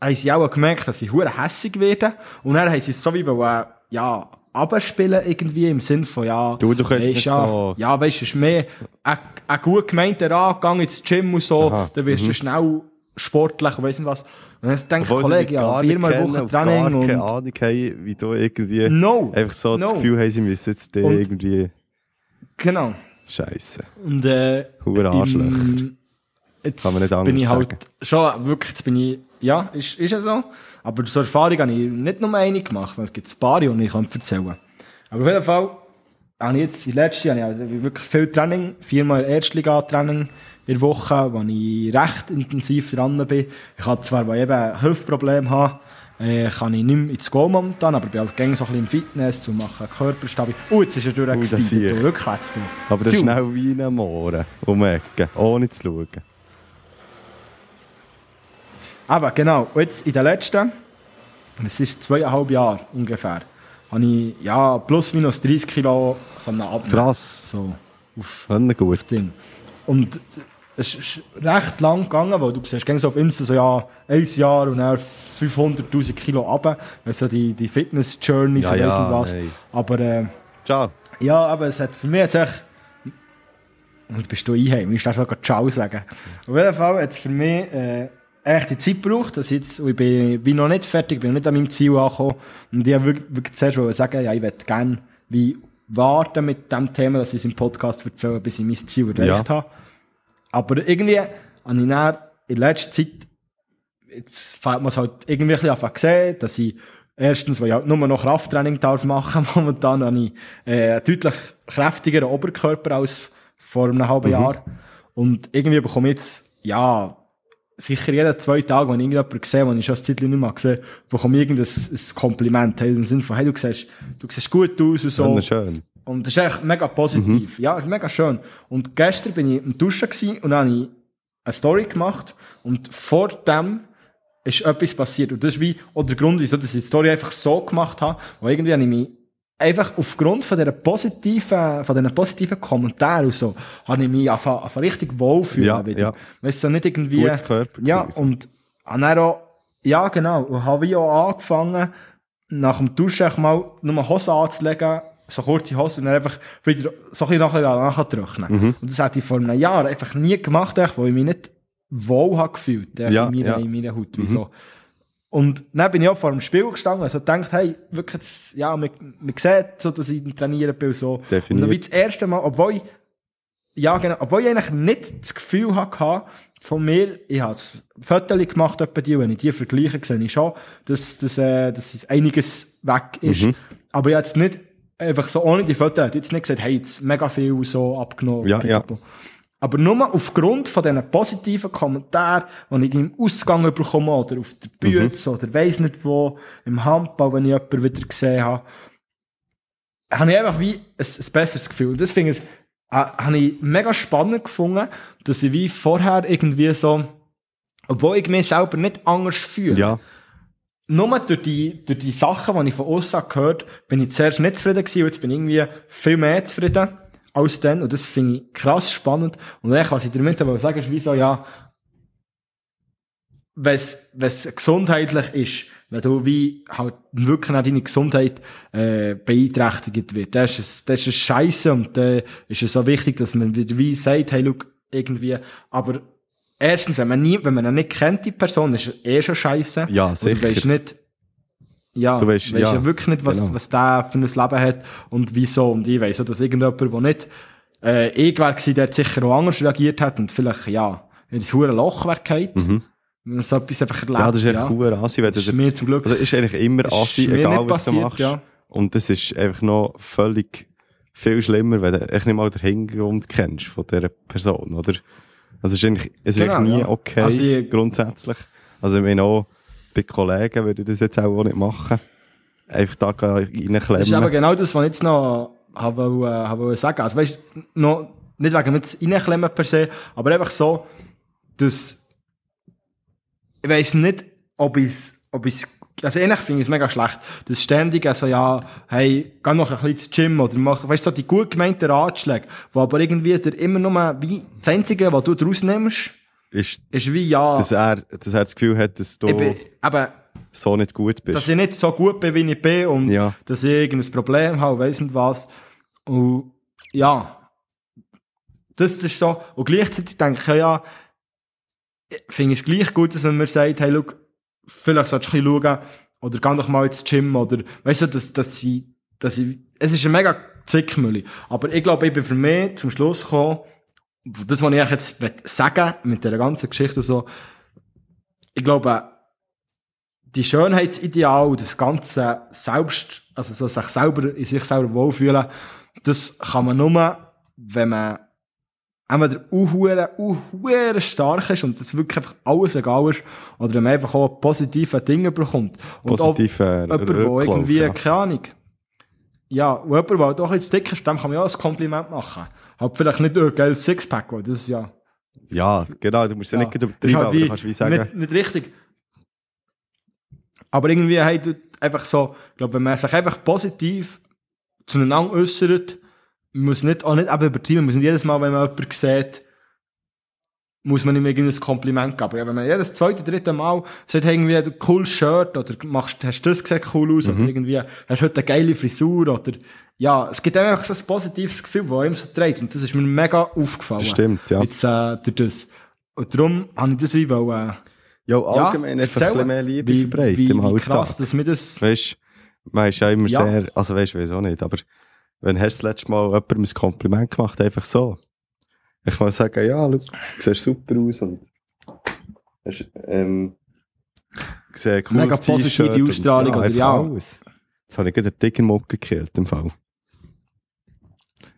haben sie auch gemerkt, dass sie hure hässig werden. Und dann haben sie es so wie, wollen, ja, abspielen irgendwie, im Sinn von, ja, Du, du nicht ja, so- ja, weißt du, es ist mehr ein, ein gut gemeinter Angang ins Gym und so, Aha, dann wirst du schnell sportlich und weiss nicht was. Und dann Obwohl sie Kollege, ja, viermal kennen Woche und Training gar keine und, Ahnung haben, wie du irgendwie no, einfach so no. das Gefühl haben, sie müssen jetzt Und- irgendwie genau. Scheiße. Und, äh, Hure Arschlöcher. im- Jetzt Kann man nicht anders bin ich halt sagen. schon, wirklich, jetzt bin ich, ja, ist, ist ja so. Aber so Erfahrung habe ich nicht nur eine gemacht, es gibt ein paar, die ich kann erzählen Aber auf jeden Fall habe ich jetzt, die letzte, habe ich halt wirklich viel Training, viermal Erstliga-Training in der Woche, wo ich recht intensiv dran bin. Ich habe zwar, weil eben ein Hüftproblem habe, äh, kann ich nicht mehr ins Go momentan, aber bin auch gerne so ein bisschen im Fitness, zu machen Körperstabil. Oh, jetzt ist er Oh, durchgespeedet, ich. du, rückwärts. Aber das ist schnell wie ein Mohren. Um Ecke, ohne zu schauen. Aber genau, jetzt in den letzten, das ist zweieinhalb Jahre ungefähr, habe ich ja plus minus 30 Kilo abnehmen. Krass. So, auf gut. Ding. Und es ist recht lang gegangen, weil du siehst gängig so auf Insta so, ja, ein Jahr und dann 500'000 Kilo runter. Also die, die Fitness-Journey, Ja, so ja, weiss nicht was. nein. Aber äh, Ciao. ja, aber es hat für mich jetzt echt... Und bist du einheim, ich darf sogar Ciao sagen. Auf jeden Fall hat es für mich äh, echt die Zeit gebraucht, dass ich jetzt, ich bin, bin noch nicht fertig, bin noch nicht an meinem Ziel angekommen. Und ich wollte wirklich, wirklich zuerst sagen, ja, ich möchte gerne wie warten mit dem Thema, dass ich es im Podcast erzähle, bis ich mein Ziel erreicht Ja. habe. Aber irgendwie habe ich dann in letzter Zeit, jetzt fällt mir es halt irgendwie ein bisschen gesehen, dass ich erstens, weil ich halt nur noch Krafttraining darf machen, momentan habe ich äh, einen deutlich kräftigeren Oberkörper als vor einem halben Jahr. Und irgendwie bekomme ich jetzt, ja, sicher jeden zwei Tage, wenn ich irgendjemanden sehe, den ich schon ein Zeitchen nicht mehr gesehen bekomme ich irgendein ein Kompliment. Hey, Im Sinne von, hey, du siehst, du siehst gut aus und so. Wunderschön. Und das ist echt mega positiv. Ja, das ist mega schön. Und gestern bin ich im Duschen gewesen und habe ich eine Story gemacht und vor dem ist etwas passiert. Und das ist wie, oder der Grund, wieso ich die Story einfach so gemacht habe, weil irgendwie habe ich mich einfach aufgrund von dieser positiven, von diesen positiven Kommentaren und so, habe ich mich einfach, einfach richtig wohlfühlen Ja, wieder. ja. Weißt du, nicht irgendwie, Gutes Körpergefühl, ja, so. und habe dann auch, ja, genau, und habe wie auch angefangen, nach dem Duschen mal nur Hose anzulegen, so kurze Hose, und dann einfach wieder so ein bisschen nachher nachtrocknen. Mhm. Und das hätte ich vor einem Jahr einfach nie gemacht, weil ich mich nicht wohl habe gefühlt, Ja, in, meiner, ja. in meiner Haut, Mhm. so. Und dann bin ich auch vor dem Spiel gestanden, also gedacht, hey, wirklich, ja, man, man sieht so, dass ich Trainieren bin, und so. Definiert. Und dann wie das erste Mal, obwohl ich, ja, genau, obwohl ich eigentlich nicht das Gefühl hatte, von mir, ich habe Fotos gemacht, etwa die, wenn ich die vergleiche, sehe ich schon, dass, dass, äh, dass einiges weg ist. Mhm. Aber ich habe jetzt nicht, einfach so ohne die Fotos, habe jetzt nicht gesagt, hey, jetzt mega viel so abgenommen. Ja, ja. Aber nur aufgrund von diesen positiven Kommentaren, die ich im Ausgang bekomme, oder auf der Bühne, oder weiss nicht wo, im Handball, wenn ich jemanden wieder gesehen habe, habe ich einfach wie ein, ein besseres Gefühl. Und das finde ich, äh, habe ich mega spannend gefunden, dass ich wie vorher irgendwie so, obwohl ich mich selber nicht anders fühle, Ja, nur durch die, durch die Sachen, die ich von außen gehört bin ich zuerst nicht zufrieden gewesen, und jetzt bin ich irgendwie viel mehr zufrieden als dann. Und das finde ich krass spannend. Und eigentlich, was ich damit aber sagen ist, wie so, ja, wenn es gesundheitlich ist, wenn du wie halt wirklich auch deine Gesundheit äh, beeinträchtigt wird, dann ist dann ist es scheiße und dann ist es so wichtig, dass man wieder wie sagt, hey, look, irgendwie, aber erstens, wenn man nie, wenn man nicht kennt, die Person, ist es eh schon scheiße. Ja, sicher. Du weißt nicht, ja, Du du weisst- weißt, ja, ja wirklich nicht, was, genau. was der für ein Leben hat und wieso. Und ich weiss auch, dass irgendjemand, der nicht, äh, ich wäre gewesen, der sicher auch anders reagiert hat und vielleicht, ja, in das hure Loch wäre gefallen. Wenn man so etwas einfach erlebt. Mhm. ja, das ist echt cool assi, wenn Das du ist mir zum Glück. Also ist eigentlich immer assi, egal was du passiert, machst. ja. Und das ist einfach noch völlig viel schlimmer, wenn du echt nicht mal den Hintergrund kennst von dieser Person, oder? Also es ist eigentlich, es ist Genau, eigentlich nie ja. okay, Also ich- grundsätzlich. Also ich meine auch, bei Kollegen würde ich das jetzt auch nicht machen. Einfach da reinklemmen. Das ist aber genau das, was ich jetzt noch habe, wollen- habe sagen. Also weißt, noch, nicht wegen jetzt reinklemmen per se, aber einfach so, dass, ich weiss nicht, ob ich ob ich's, also ähnlich finde ich es mega schlecht, dass ständig also ja, hey, geh noch ein bisschen ins Gym oder mach, weißt du, so die gut gemeinten Ratschläge, wo aber irgendwie der immer nur, wie, das Einzige, was du daraus nimmst, ist, ist wie, ja, dass er, dass er das Gefühl hat, dass du bin, eben, so nicht gut bist. dass ich nicht so gut bin, wie ich bin und Ja. dass ich irgendein Problem habe, weiss nicht was. Und ja, das, ist so. Und gleichzeitig denke ich, ja, finde ich es gleich gut, dass man mir sagt, hey, look, vielleicht solltest du ein bisschen schauen, oder geh doch mal ins Gym, oder, weißt du, dass, dass ich, dass ich, es ist ein mega Zwickmühle. Aber ich glaube, ich bin für mich zum Schluss gekommen, das, was ich jetzt sagen mit dieser ganzen Geschichte so, ich glaube, die Schönheitsideal, das ganze Selbst, also so sich selber, in sich selber wohlfühlen, das kann man nur, wenn man entweder unhure, unhure stark ist und das wirklich einfach alles egal ist, oder man einfach auch positive Dinge bekommt. Und Positive auch jemand, der irgendwie, ja. keine Ahnung, ja, und jemand, der doch jetzt dick ist, dem kann man ja auch ein Kompliment machen. Halt vielleicht nicht ein geiles Sixpack, weil das ist ja... Ja, genau, du musst ja, Ja, nicht das übertreiben, halt aber kannst wie sagen, Nicht, nicht richtig. Aber irgendwie du einfach so, ich glaube, wenn man sich einfach positiv zueinander äußert, muss nicht, auch nicht eben übertreiben, man muss nicht jedes Mal, wenn man jemanden sieht, muss man ihm irgendein Kompliment geben. Aber ja, wenn man jedes zweite, dritte Mal sagt, hey, irgendwie, du cooles Shirt, oder machst, hast das gesehen cool aus, Mhm. oder irgendwie, hast heute eine geile Frisur, oder, ja, es gibt einfach so ein positives Gefühl, das einem so trägt. Und das ist mir mega aufgefallen. das stimmt, ja. Jetzt, äh, durch das. Und darum habe ich das wie wollen, äh, Ja, allgemein einfach ein bisschen mehr Liebe wie, verbreiten wie, im Alltag. krass, dass wir das, Weißt man ist ja immer Ja. sehr, also weißt du, wieso nicht, aber wenn hast du das letzte Mal jemandem ein Kompliment gemacht, einfach so. Ich mal sagen, ja, schau, du siehst super aus und hast, ähm, gesehen, cooles Mega positive Ausstrahlung, oder ja. Alles. Jetzt habe ich gerade einen dicken Muck gekillt, im Fall.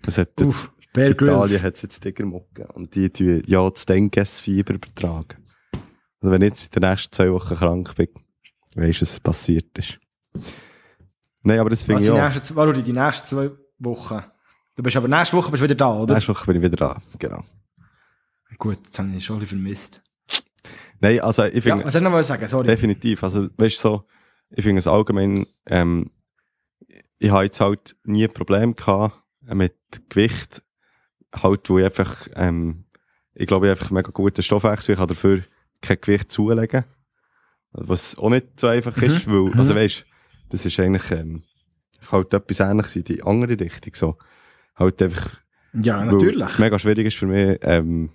Das hat jetzt, uff, Bear Italien hat jetzt Tigermucke und die tun ja das Dengue-Fieber übertragen. Also wenn ich jetzt in den nächsten zwei Wochen krank bin, weisst du, was passiert ist. Nein, aber das finde Was ich die auch. nächsten, die nächsten zwei Wochen. Du bist aber nächste Woche bist du wieder da, oder? Nächste Woche bin ich wieder da, genau. Gut, jetzt habe ich schon ein bisschen vermisst. Nein, also ich Ja, finde, was soll ich noch sagen? Sorry. definitiv, also weißt du so, ich finde es allgemein, ähm, ich habe jetzt halt nie ein Problem gehabt mit Gewicht, halt, wo ich einfach, ähm, ich glaube, ich habe einfach mega guten Stoffwechsel, ich kann dafür kein Gewicht zulegen, was auch nicht so einfach ist, weil, also weißt das ist eigentlich, ähm, halt etwas ähnliches in die andere Richtung, so, halt einfach, Ja, natürlich. es mega schwierig ist für mich, ähm,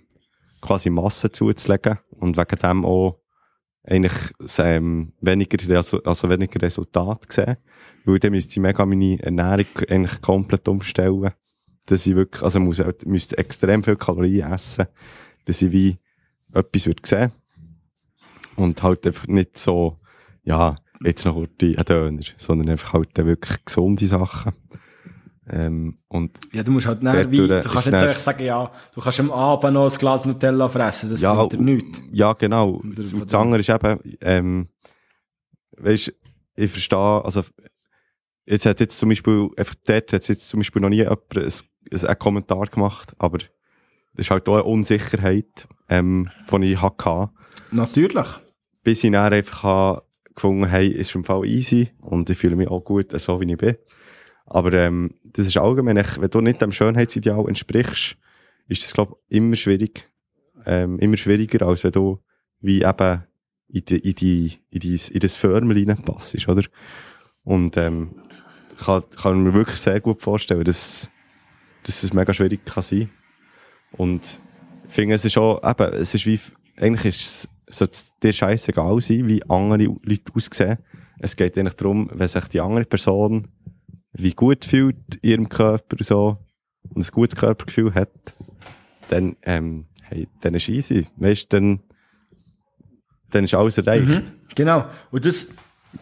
quasi Masse zuzulegen und wegen dem auch eigentlich ähm, weniger, Resu also weniger Resultat sehen. Weil dann müsste ich mega meine Ernährung eigentlich komplett umstellen. Dass ich wirklich, also muss, halt- müsste extrem viel Kalorien essen, dass ich wie etwas würde sehen. Und halt einfach nicht so, ja, jetzt noch ein Döner, sondern einfach halt wirklich gesunde Sachen. Ähm, und Ja, du musst halt näher wie, du kannst dann- einfach sagen, ja, du kannst am Abend noch ein Glas Nutella fressen, das ja, bringt dir nichts. Ja, genau. Oder Das, andere ist eben, ähm, weisst, ich verstehe, also, jetzt hat jetzt zum Beispiel, einfach dort hat jetzt zum Beispiel noch nie jemand ein, ein, einen Kommentar gemacht, aber das ist halt auch eine Unsicherheit, ähm, die ich hatte, Natürlich. bis ich dann einfach gefunden hey, ist im Fall easy und ich fühle mich auch gut, so wie ich bin. Aber ähm, das ist allgemein, wenn du nicht dem Schönheitsideal entsprichst, ist das, glaube ich, immer schwierig, ähm, immer schwieriger, als wenn du wie eben in, die, in, die, in, die, in das Förmel reinpassst, oder? Und ähm, kann, kann mir wirklich sehr gut vorstellen, dass, dass es mega schwierig kann sein Und ich finde, es ist auch, eben, es ist wie, eigentlich ist es, sollte es dir scheißegal sein, wie andere Leute aussehen. Es geht eigentlich darum, wenn sich die andere Person wie gut fühlt in ihrem Körper und so und ein gutes Körpergefühl hat, dann, ähm, hey, dann ist easy. Weißt dann, dann ist alles erreicht. Genau. Und das,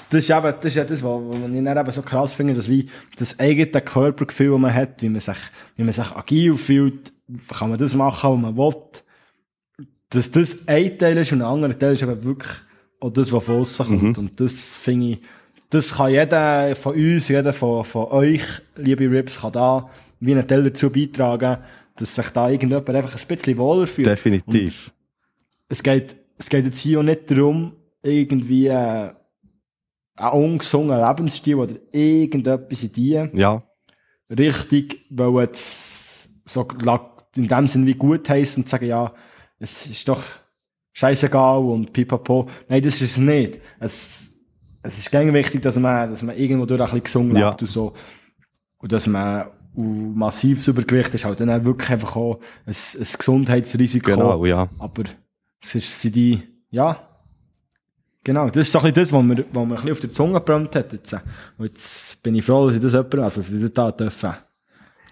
das ist eben, das ist ja das, was, was ich dann eben so krass finde, dass wie das eigene Körpergefühl, das man hat, wie man sich, wie man sich agil fühlt, kann man das machen, was man will. Dass das ein Teil ist und ein anderer Teil ist eben wirklich auch das, was von außen kommt. Und das finde ich, das kann jeder von uns, jeder von, von euch, liebe Rips, kann da wie einen Teil dazu beitragen, dass sich da irgendjemand einfach ein bisschen wohler fühlt. Definitiv. es geht, es geht jetzt hier auch nicht darum, irgendwie äh, einen ungesungenen Lebensstil oder irgendetwas in die Ja, Richtung, weil jetzt so in dem Sinn wie gut heisst und sagen, ja, es ist doch scheißegal und pipapo. Nein, das ist es nicht. Es, es ist gängig wichtig, dass man, dass man irgendwo durch ein bisschen gesungen Ja. lebt und so. Und dass man und massives Übergewicht ist halt dann auch wirklich einfach auch ein, ein Gesundheitsrisiko. genau, ja. Aber es ist sind die, ja, genau, das ist doch ein bisschen das, was mir, was mir ein bisschen auf der Zunge gebrannt hat jetzt. Und jetzt bin ich froh, dass ich das jemand, also dass ich das da dürfen,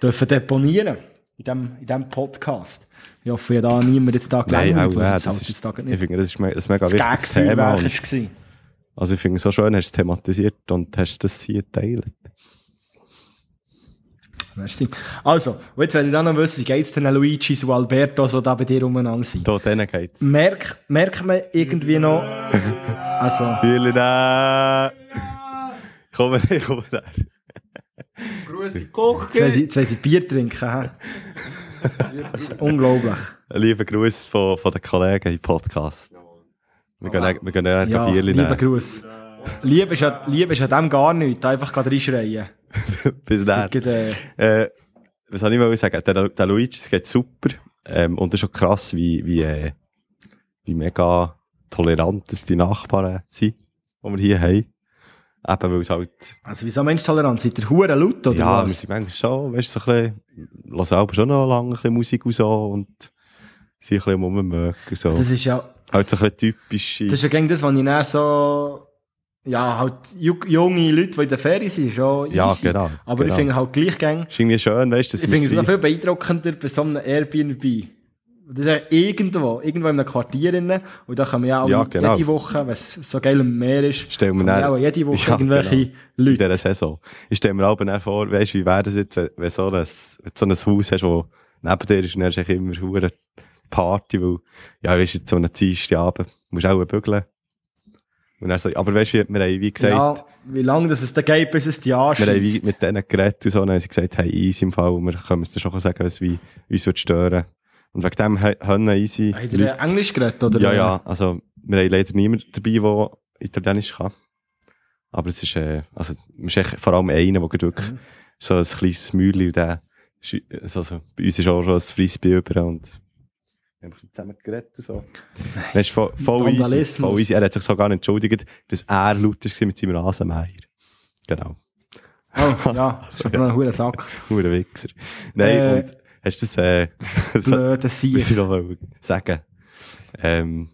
dürfen deponieren in dem, in dem Podcast. Ich hoffe, ja da niemand jetzt da Nein, gelernt, auch, was ja, jetzt das halt ist, da ich finde, das ist ein mega das wichtiges Thema. Und, also ich finde es so schön, hast du es thematisiert und hast das hier geteilt. Merci. Also, jetzt will ich dann noch wissen, wie geht's den Luigi und Alberto so da bei dir umeinander sind? Da, denen geht's. Merk, merkt man irgendwie noch, also, Vielen Dank. Komm her, komm her. Grüße Koch. jetzt wollen sie, jetzt wollen sie Bier trinken, hä? Das ist unglaublich. Ein lieber Gruß von, von den Kollegen im Podcast. Wir gehen, wir gehen näher Ja, lieber nehmen. Gruß. Liebe ist, ja, Liebe ist an dem gar nichts, einfach gerade reinschreien. Bis dann. Äh, was soll ich mal sagen? Der, der Luigi, es geht super. Ähm, und es ist schon krass, wie, wie, äh, wie mega tolerant die Nachbarn sind, die wir hier haben. Eben, weil es halt, Also, wieso Menschtoleranz? Seid ihr hure laut, oder ja, wir was? sind manchmal schon, weißt du, so ein bisschen, hören selber schon noch lange ein bisschen Musik und so und sind ein bisschen am Rummögen, so. Das ist ja, Halt so ein bisschen typisch. das ist ja gegen das, was ich dann so, ja, halt, ju- junge Leute, die in der Ferien sind, schon Ja, easy. genau, Aber genau. ich finde halt gleich gäng, ist irgendwie schön, weißt du, ich finde es noch viel beeindruckender bei so einem Airbnb. Das ist irgendwo, irgendwo in einem Quartier drin. Und da kann man ja auch Ja, genau. jede Woche, wenn es so geil am Meer ist, Stell mir dann- auch jede Woche Ja, irgendwelche genau. in Leute. dieser Saison. Ich stelle mir aber vor, weißt du, wie wäre das jetzt, wenn, wenn so ein, wenn du so ein Haus hast, wo neben dir ist, und dann hast du immer hure Party, weil, ja, weißt du, so einen Dienstagabend, musst auch bügeln. Und dann so, aber weißt du, wie- wir haben wie gesagt, Ja, wie lange das es da geht, bis es die wir haben wie anschießt. mit denen geredet und so, und dann haben sie gesagt, hey, easy im Fall, wir können es dir schon sagen, was wie, wie uns würde stören. Und wegen dem haben easy. Habt ihr Englisch geredet, oder? Ja, ja, also, wir haben leider niemanden dabei, der Italienisch kann. Aber es ist, äh, also, es ist vor allem einer, der wirklich Mhm. so ein kleines Mäuerchen und der, ist, also, bei uns ist auch schon ein Frisbee über und wir haben zusammen geredet und so. Das ist voll, voll easy, voll easy. Er hat sich sogar entschuldigt, dass er laut war mit seinem Rasenmäher. Genau. Oh, ja, das ist aber ein hoher Sack. Nur ein Wichser. Nein, Äh, und hast du das, äh, so, Blöder muss ich Sieg. noch sagen. Ähm,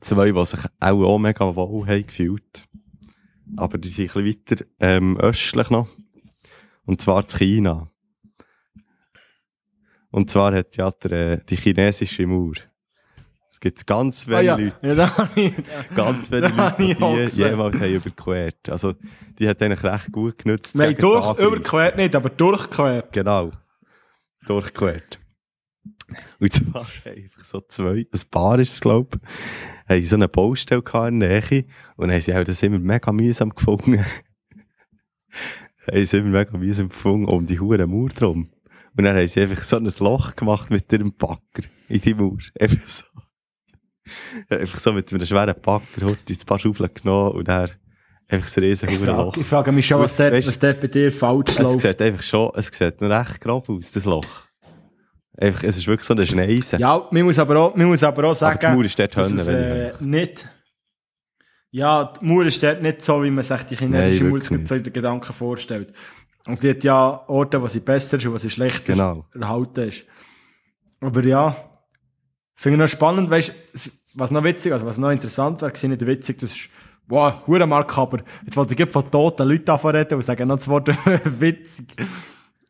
zwei, die sich auch, auch mega wohl haben gefühlt. Aber die sind ein bisschen weiter ähm, östlich noch. Und zwar zu China. Und zwar hat ja der, äh, die chinesische Mauer. Es gibt ganz Ah, wenige ja. Leute, ja, da ganz wenige Leute, die die jemals haben überquert. Also, die hat eigentlich recht gut genutzt. Nein, durch, überquert nicht, aber durchquert. Genau. Durchquert. Und zwar einfach so zwei, ein Paar ist es, glaub haben sie so eine Baustelle in der Nähe und haben sie auch das immer mega mühsam gefunden. haben sie immer mega mühsam gefunden um die hure Mauer drum. Und dann haben sie einfach so ein Loch gemacht mit ihrem Backer in die Mauer. Einfach so. Einfach so mit einem schweren Backer, hat ein paar Schaufeln genommen und dann einfach ein riesen Ich frage, ich frage mich schon, was dort, weißt- was dort bei dir falsch Es läuft. sieht einfach schon, es sieht noch recht grob aus, das Loch. Einfach, es ist wirklich so eine Schneise. Ja, man muss aber auch, man muss aber auch sagen, die Mauer ist dort dass Hönne, es äh, ich nicht, ja, die Mauer ist dort nicht so, wie man sich die chinesische Mauer so in den Gedanken vorstellt. Also, die hat ja Orte, wo sie besser ist und wo sie schlechter Genau. erhalten ist. Aber ja, finde ich noch spannend, weißt was noch witzig, also was noch interessant war, war nicht witzig, das ist, wow, hure makaber. Jetzt wollte ich von toten Leuten davon reden und sagen noch das Wort witzig.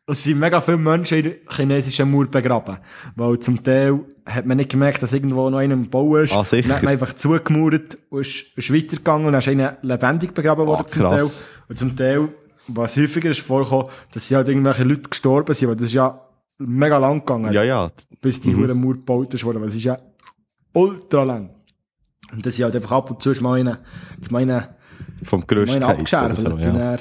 Es sind mega viele Menschen in der chinesischen Mauer begraben. Weil zum Teil hat man nicht gemerkt, dass irgendwo noch einer im Bau ist. Ah, sicher. Dann hat man einfach zugemauert und ist, ist weitergegangen und dann ist einer lebendig begraben worden Ah, zum Teil. Und zum Teil, was häufiger ist vorgekommen, dass sie halt irgendwelche Leute gestorben sind, weil das ist ja mega lang gegangen, Ja, ja. bis die hure Mauer gebaut ist worden, weil es ist ja ultra lang. Und das sind halt einfach ab und zu ist mal einer, Vom oder abgescherbelt. so, ja.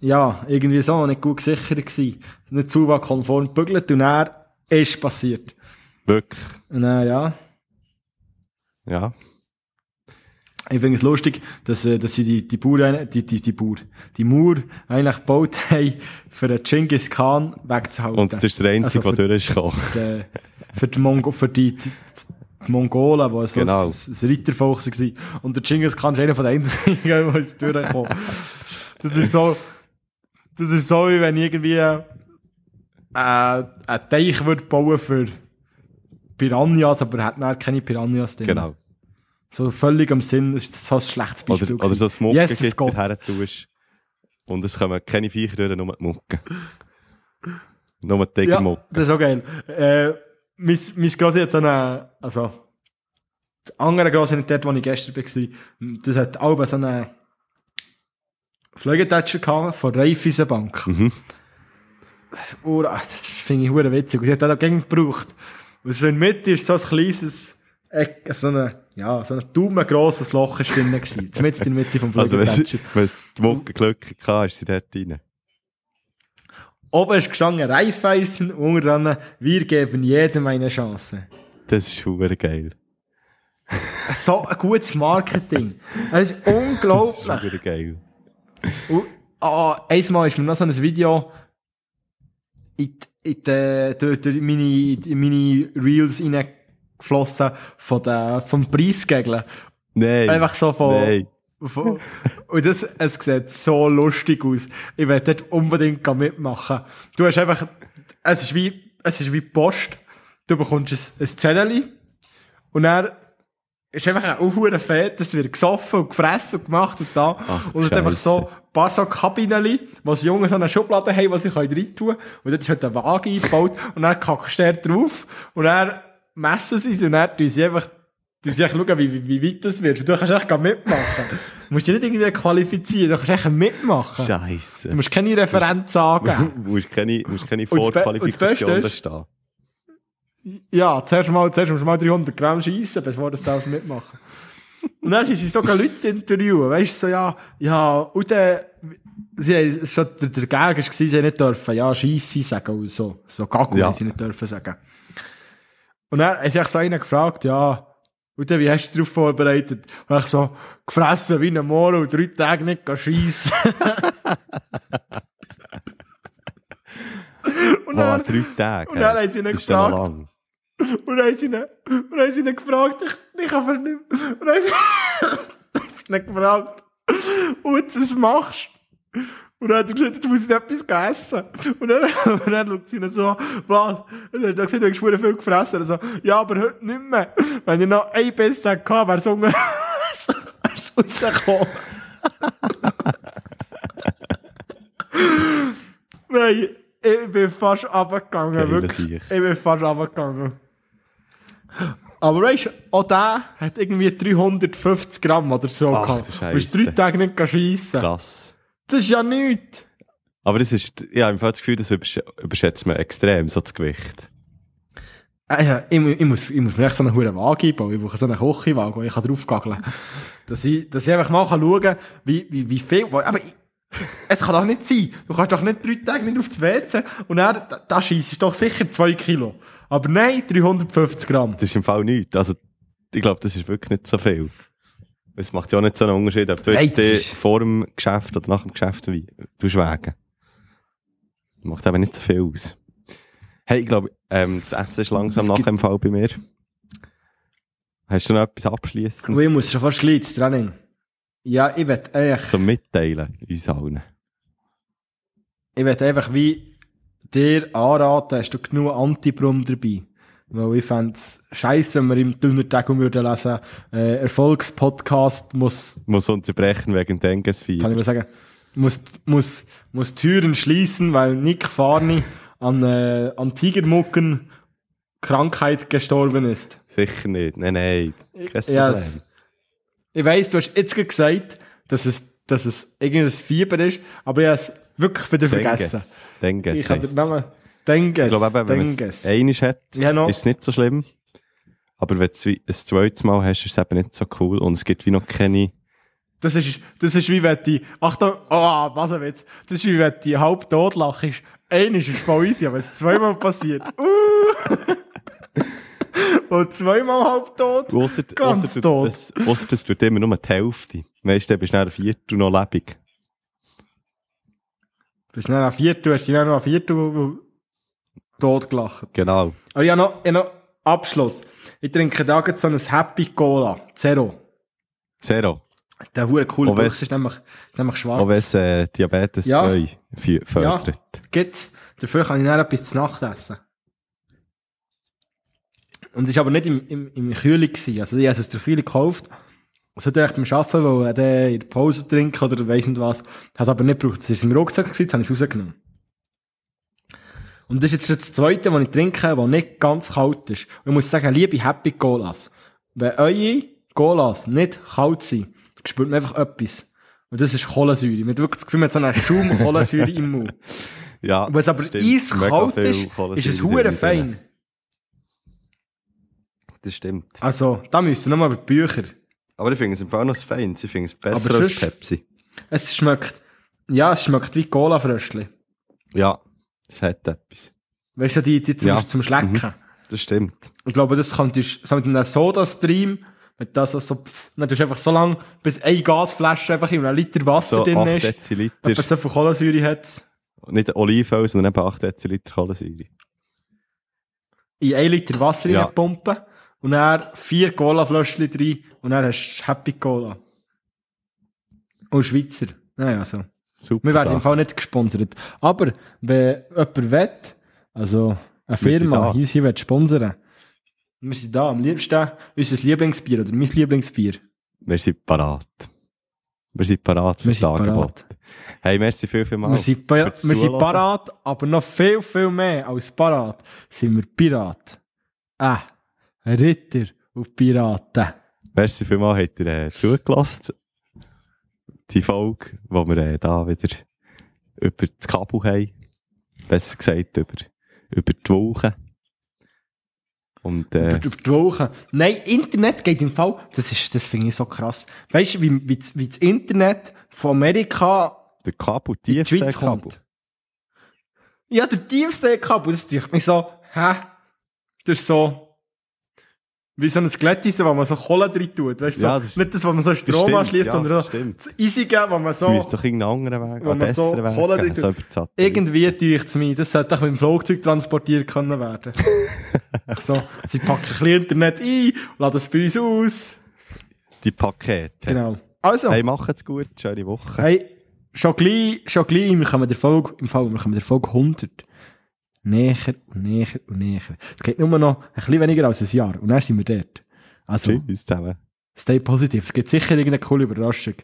ja, irgendwie so, nicht gut gesichert gewesen. Nicht zu konform gebügelt und er ist passiert. Wirklich. Und dann, ja, Ja. ich finde es lustig, dass, äh, dass sie die, die Bauern, die, die, die Bauer, die Mauer eigentlich gebaut haben, für den Genghis Khan wegzuhalten. Und das ist der einzige, Also der durchgekommen die, für die, Mongo, für die, die, die Mongolen, die so Genau. ein, ein Rittervolk waren. Und der Genghis Khan ist einer von den einzigen, der durchgekommen. Das ist so, das ist so, wie wenn ich irgendwie äh, einen Teich würde bauen für Piranhas, aber er hat dann keine Piranhas drin. Genau. So völlig am Sinn, das ist so ein schlechtes Beispiel. Oder, oder so ein Muckengitter Gott. her tust. Und es kommen keine Viecher durch, nur die Mucke. nur die Ja, Tigermucke. das ist auch geil. Äh, mein, mein hat so eine, also, das andere Grossi, nicht dort, wo ich gestern war, das hat auch so eine Pflegetatsche gehabt von Raiffeisenbank. Mhm. das, das finde ich hure witzig. Und sie hat das auch gegen gebraucht. Und so in der Mitte ist so ein kleines, Eck, so eine, ja, so ein daumengrosses Loch ist drin gewesen. Zumindest in der Mitte vom Also, wenn es Flügeltätscher. wenn es die Muckenglücke hatte, ist sie dort rein. Oben ist gestanden Raiffeisen, unten dran, wir geben jedem eine Chance. Das ist super geil. So ein gutes Marketing. Das ist Das unglaublich. ist super geil. Und, ah, einmal ist mir noch so ein Video in, in, die, durch, durch meine, in meine Reels reingeflossen von der, vom Preisgegeln. Nein. Einfach so von, Nein. Und das, es sieht so lustig aus. Ich will dort unbedingt mitmachen. Du hast einfach, es ist wie, es ist wie Post. Du bekommst ein, ein Zettel und dann ist einfach ein Aufhuren Fett, es wird gesoffen und gefressen und gemacht und da. Ach, und es ist einfach so, ein paar so Kabinen, wo die Jungen so eine Schublade haben, die sie rein tun können. Und dort ist halt ein Wagen eingebaut und dann kackst du drauf und dann messen sie es und dann tun sie einfach, sie einfach schauen, wie, wie, wie weit das wird. Du kannst echt gar mitmachen. Du musst dich nicht irgendwie qualifizieren, du kannst echt mitmachen. Scheiße. Du musst keine Referenz angeben. Du musst keine, musst keine ist- stehen. Ja, zuerst mal, zuerst musst du mal 300 Gramm schiessen, bevor du das darfst mitmachen. Und dann sind sie sogar Leute interviewen, weißt du, so, ja, ja, und dann, sie haben, schon der, der Gag war, sie haben nicht dürfen, ja, Scheisse sagen und so, so Gagu Ja. haben sie nicht dürfen sagen. Und dann haben sie echt so einen gefragt, ja, und dann, wie hast du dich darauf vorbereitet? Und ich so, gefressen wie ein Moor und drei Tage nicht schiessen. und Boah, dann, drei Tage. und dann haben sie ihn gefragt. lang. Und dann haben sie ihn, und dann haben sie ihn gefragt, ich, ich kann nicht mehr. Und dann haben sie ihn gefragt, und was machst du? Und dann hat er gesagt, jetzt muss ich etwas essen. Und dann, und dann schaut sie ihn so, was? Und dann hat er gesagt, du hast viel gefressen. Und er so, ja, aber heute nicht mehr. Wenn ich noch ein Biss gehabt, wäre es wär's rausgekommen. Nein, ich bin fast runtergegangen, wirklich. Ich bin fast runtergegangen. Aber weißt du, auch der hat irgendwie 350 Gramm oder so Ach, gehabt. du bist drei. Tage nicht schiessen. Krass. Das ist ja nichts. Aber das ist, ja, im Fall das Gefühl, das übersch überschätzt man extrem, so das Gewicht. Ah, ja, ich, ich, muss, ich muss mir echt so einen hohen Wagen einbauen. Ich brauche so einen Kochiwagen, wo ich draufgageln kann. Dass ich, dass ich einfach mal schauen kann, wie, wie, wie viel. Aber ich, es kann doch nicht sein. Du kannst doch nicht drei Tage nicht auf das WC und dann, da, da scheissest doch sicher zwei Kilo. Aber nein, 350 Gramm. Das ist im Fall nichts. Also, ich glaube, das ist wirklich nicht so viel. Es macht ja auch nicht so einen Unterschied, ob du Nein, jetzt ist- vor dem Geschäft oder nach dem Geschäft wägen. Macht eben nicht so viel aus. Hey, ich glaube, ähm, das Essen ist langsam nach dem Fall bei mir. Hast du noch etwas abschließend ich muss schon fast gleich ins Training. Ja, ich will eigentlich, zum Mitteilen uns allen? ich will einfach wie dir anraten, hast du genug Antibrum dabei? Weil ich fände es scheisse, wenn wir im Dünnertag würden lesen, äh, Erfolgspodcast muss Muss unterbrechen wegen kann Denguesfieber. ich mal sagen, muss, muss, muss Türen schließen, weil Nick Farni an, äh, an Tigermucken Krankheit gestorben ist. Sicher nicht. Nein, nein. Kein Problem. Ja, es- Ich weiss, du hast jetzt gesagt, dass es, dass es irgendein Fieber ist, aber ich habe es wirklich wieder vergessen. Dengues. Dengues Ich habe den. Namen Denges. Ich glaube, wenn man es einmal hat, Ja, ist es nicht so schlimm. Aber wenn du es ein zweites Mal hast, ist es eben nicht so cool. Und es gibt wie noch keine... Das ist, das ist wie wenn die, Achtung, oh, was ein Witz. Das ist wie wenn die halb tot lachst. Einer ist voll easy, aber wenn es zweimal passiert. Uh. Und zweimal halb tot. Ausser, Ganz ausser, tot. Das, ausser das tut immer nur die Hälfte. Weißt du, dann bist du nach einer Viertel noch lebendig. Du bist dann ein Viertel, du hast dich dann noch ein Viertel tot gelacht. Genau. Aber ich habe noch, ich habe noch Abschluss. Ich trinke da jetzt so ein Happy Cola. Zero. Zero. Der hure coole wenn- Buchs ist nämlich, nämlich schwarz. Wenn es äh, Diabetes Ja. 2 fü- fördert. Gibt's. Dafür kann ich dann etwas zu Nacht essen. Und es war aber nicht im, im, im Kühlung. Gewesen. Also ich habe es aus der Kühlung gekauft. So direkt beim Arbeiten, weil er in der Pause trinken oder weiss nicht was. Hat aber nicht gebraucht. Es war im Rucksack, gewesen, jetzt habe ich es rausgenommen. Und das ist jetzt schon das zweite, was ich trinke, das nicht ganz kalt ist. Und ich muss sagen, liebe Happy Colas, wenn eure Colas nicht kalt sind, spürt man einfach etwas. Und das ist Kohlensäure. Man hat wirklich das Gefühl, man hat so einen Schaum Kohlensäure im Mund. Ja, es aber stimmt. eiskalt ist, ist es hure fein. Das stimmt. Also, da müssen wir nochmal über die Bücher. Aber ich finde es im Fall noch fein. Ich finde es besser als Pepsi. Es schmeckt, ja, es schmeckt wie Cola-Fröschli. Ja, es hat etwas. Weißt du, die, die zum, Ja. zum Schlecken. Das stimmt. Ich glaube, das könntest so mit einem Soda-Stream, mit das so, pss, dann tust du einfach so lange, bis eine Gasflasche einfach in einem Liter Wasser So drin 8 ist. Deziliter. Etwa so viel Kohlensäure hat Nicht Olivenöl, sondern eben 8 Deziliter Kohlensäure. in ein Liter Wasser Ja. reinpumpen und dann vier Cola-Fläschchen drin und dann hast du Happy Cola. Und Schweizer. Naja, so. Super. Wir werden im. Fall nicht gesponsert. Aber wenn jemand will, also eine Firma, hier sie will sponsern, wir sind da. Am liebsten unser Lieblingsbier oder mein Lieblingsbier. Wir sind parat. Wir sind parat für das Angebot. Hey, merci viel, viel mal. Wir sind, pa wir sind parat, aber noch viel, viel mehr als parat sind wir Pirat. Ah, Ritter auf Piraten. Merci viel mal, habt ihr äh, zugelassen. Die Folge, wo wir äh, da wieder über das Kabel haben. Besser gesagt, über, über die Woche. Und äh, Über, über die Woche. Nein, Internet geht im Fall, das ist, das finde ich so krass. Weißt du, wie, wie, das- wie das Internet von Amerika der Kabel, Tiefseekabel. Ja, der Tiefseekabel, das denkt mich so, hä? Das ist so, wie so ein Skelettisen, wo man so Kohle drin tut, weißt? Ja, so, das- nicht das, wo man so Strom anschließt, ja, sondern das so stimmt. das Eisige, wo man so, müsst doch irgendeinen anderen Weg, Wo man so Weg drin so die Satellit. irgendwie täuscht es mich, das sollte doch mit dem Flugzeug transportiert können werden. so, sie packen ein bisschen Internet ein, laden es bei uns aus. Die Pakete. Genau. Also, Hey, macht's gut, schöne Woche. Hey, schon gleich, schon gleich, wir kommen der Folge, im Fall, wir kommen der Folge 100 näher und näher und näher. Es geht nur noch ein bisschen weniger als ein Jahr und dann sind wir dort. Also, Tschüss zusammen. stay positiv. Es gibt sicher irgendeine coole Überraschung.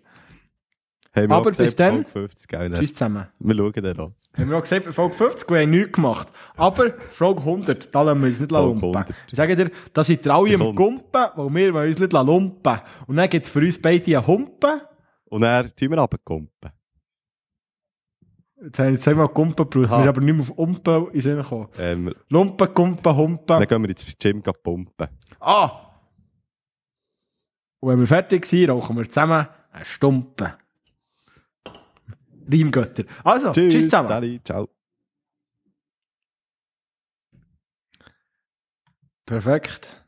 Hey, Aber bis dann. Folge 50, gell, ne? Tschüss zusammen. Wir schauen dann noch. Haben wir auch gesagt, bei Folge 50 wir haben nichts gemacht. Aber Folge 100, da lassen wir uns nicht lumpen. 100. Ich sage dir, da ihr alle im. Gumpen, weil wir uns nicht lumpen. Und dann gibt es für uns beide einen Humpen. Und dann tun wir runterkumpen. Jetzt haben wir zweimal Gumpen gebraucht, wir sind aber nicht mehr auf Umpen in Sinn gekommen. Ähm, Lumpen, Gumpen, Humpen. dann gehen wir ins Gym pumpen. Ah! Und wenn wir fertig sind, rauchen wir zusammen einen Stumpen. Reimgötter. Also, tschüss, zusammen. Sally, ciao. Perfekt.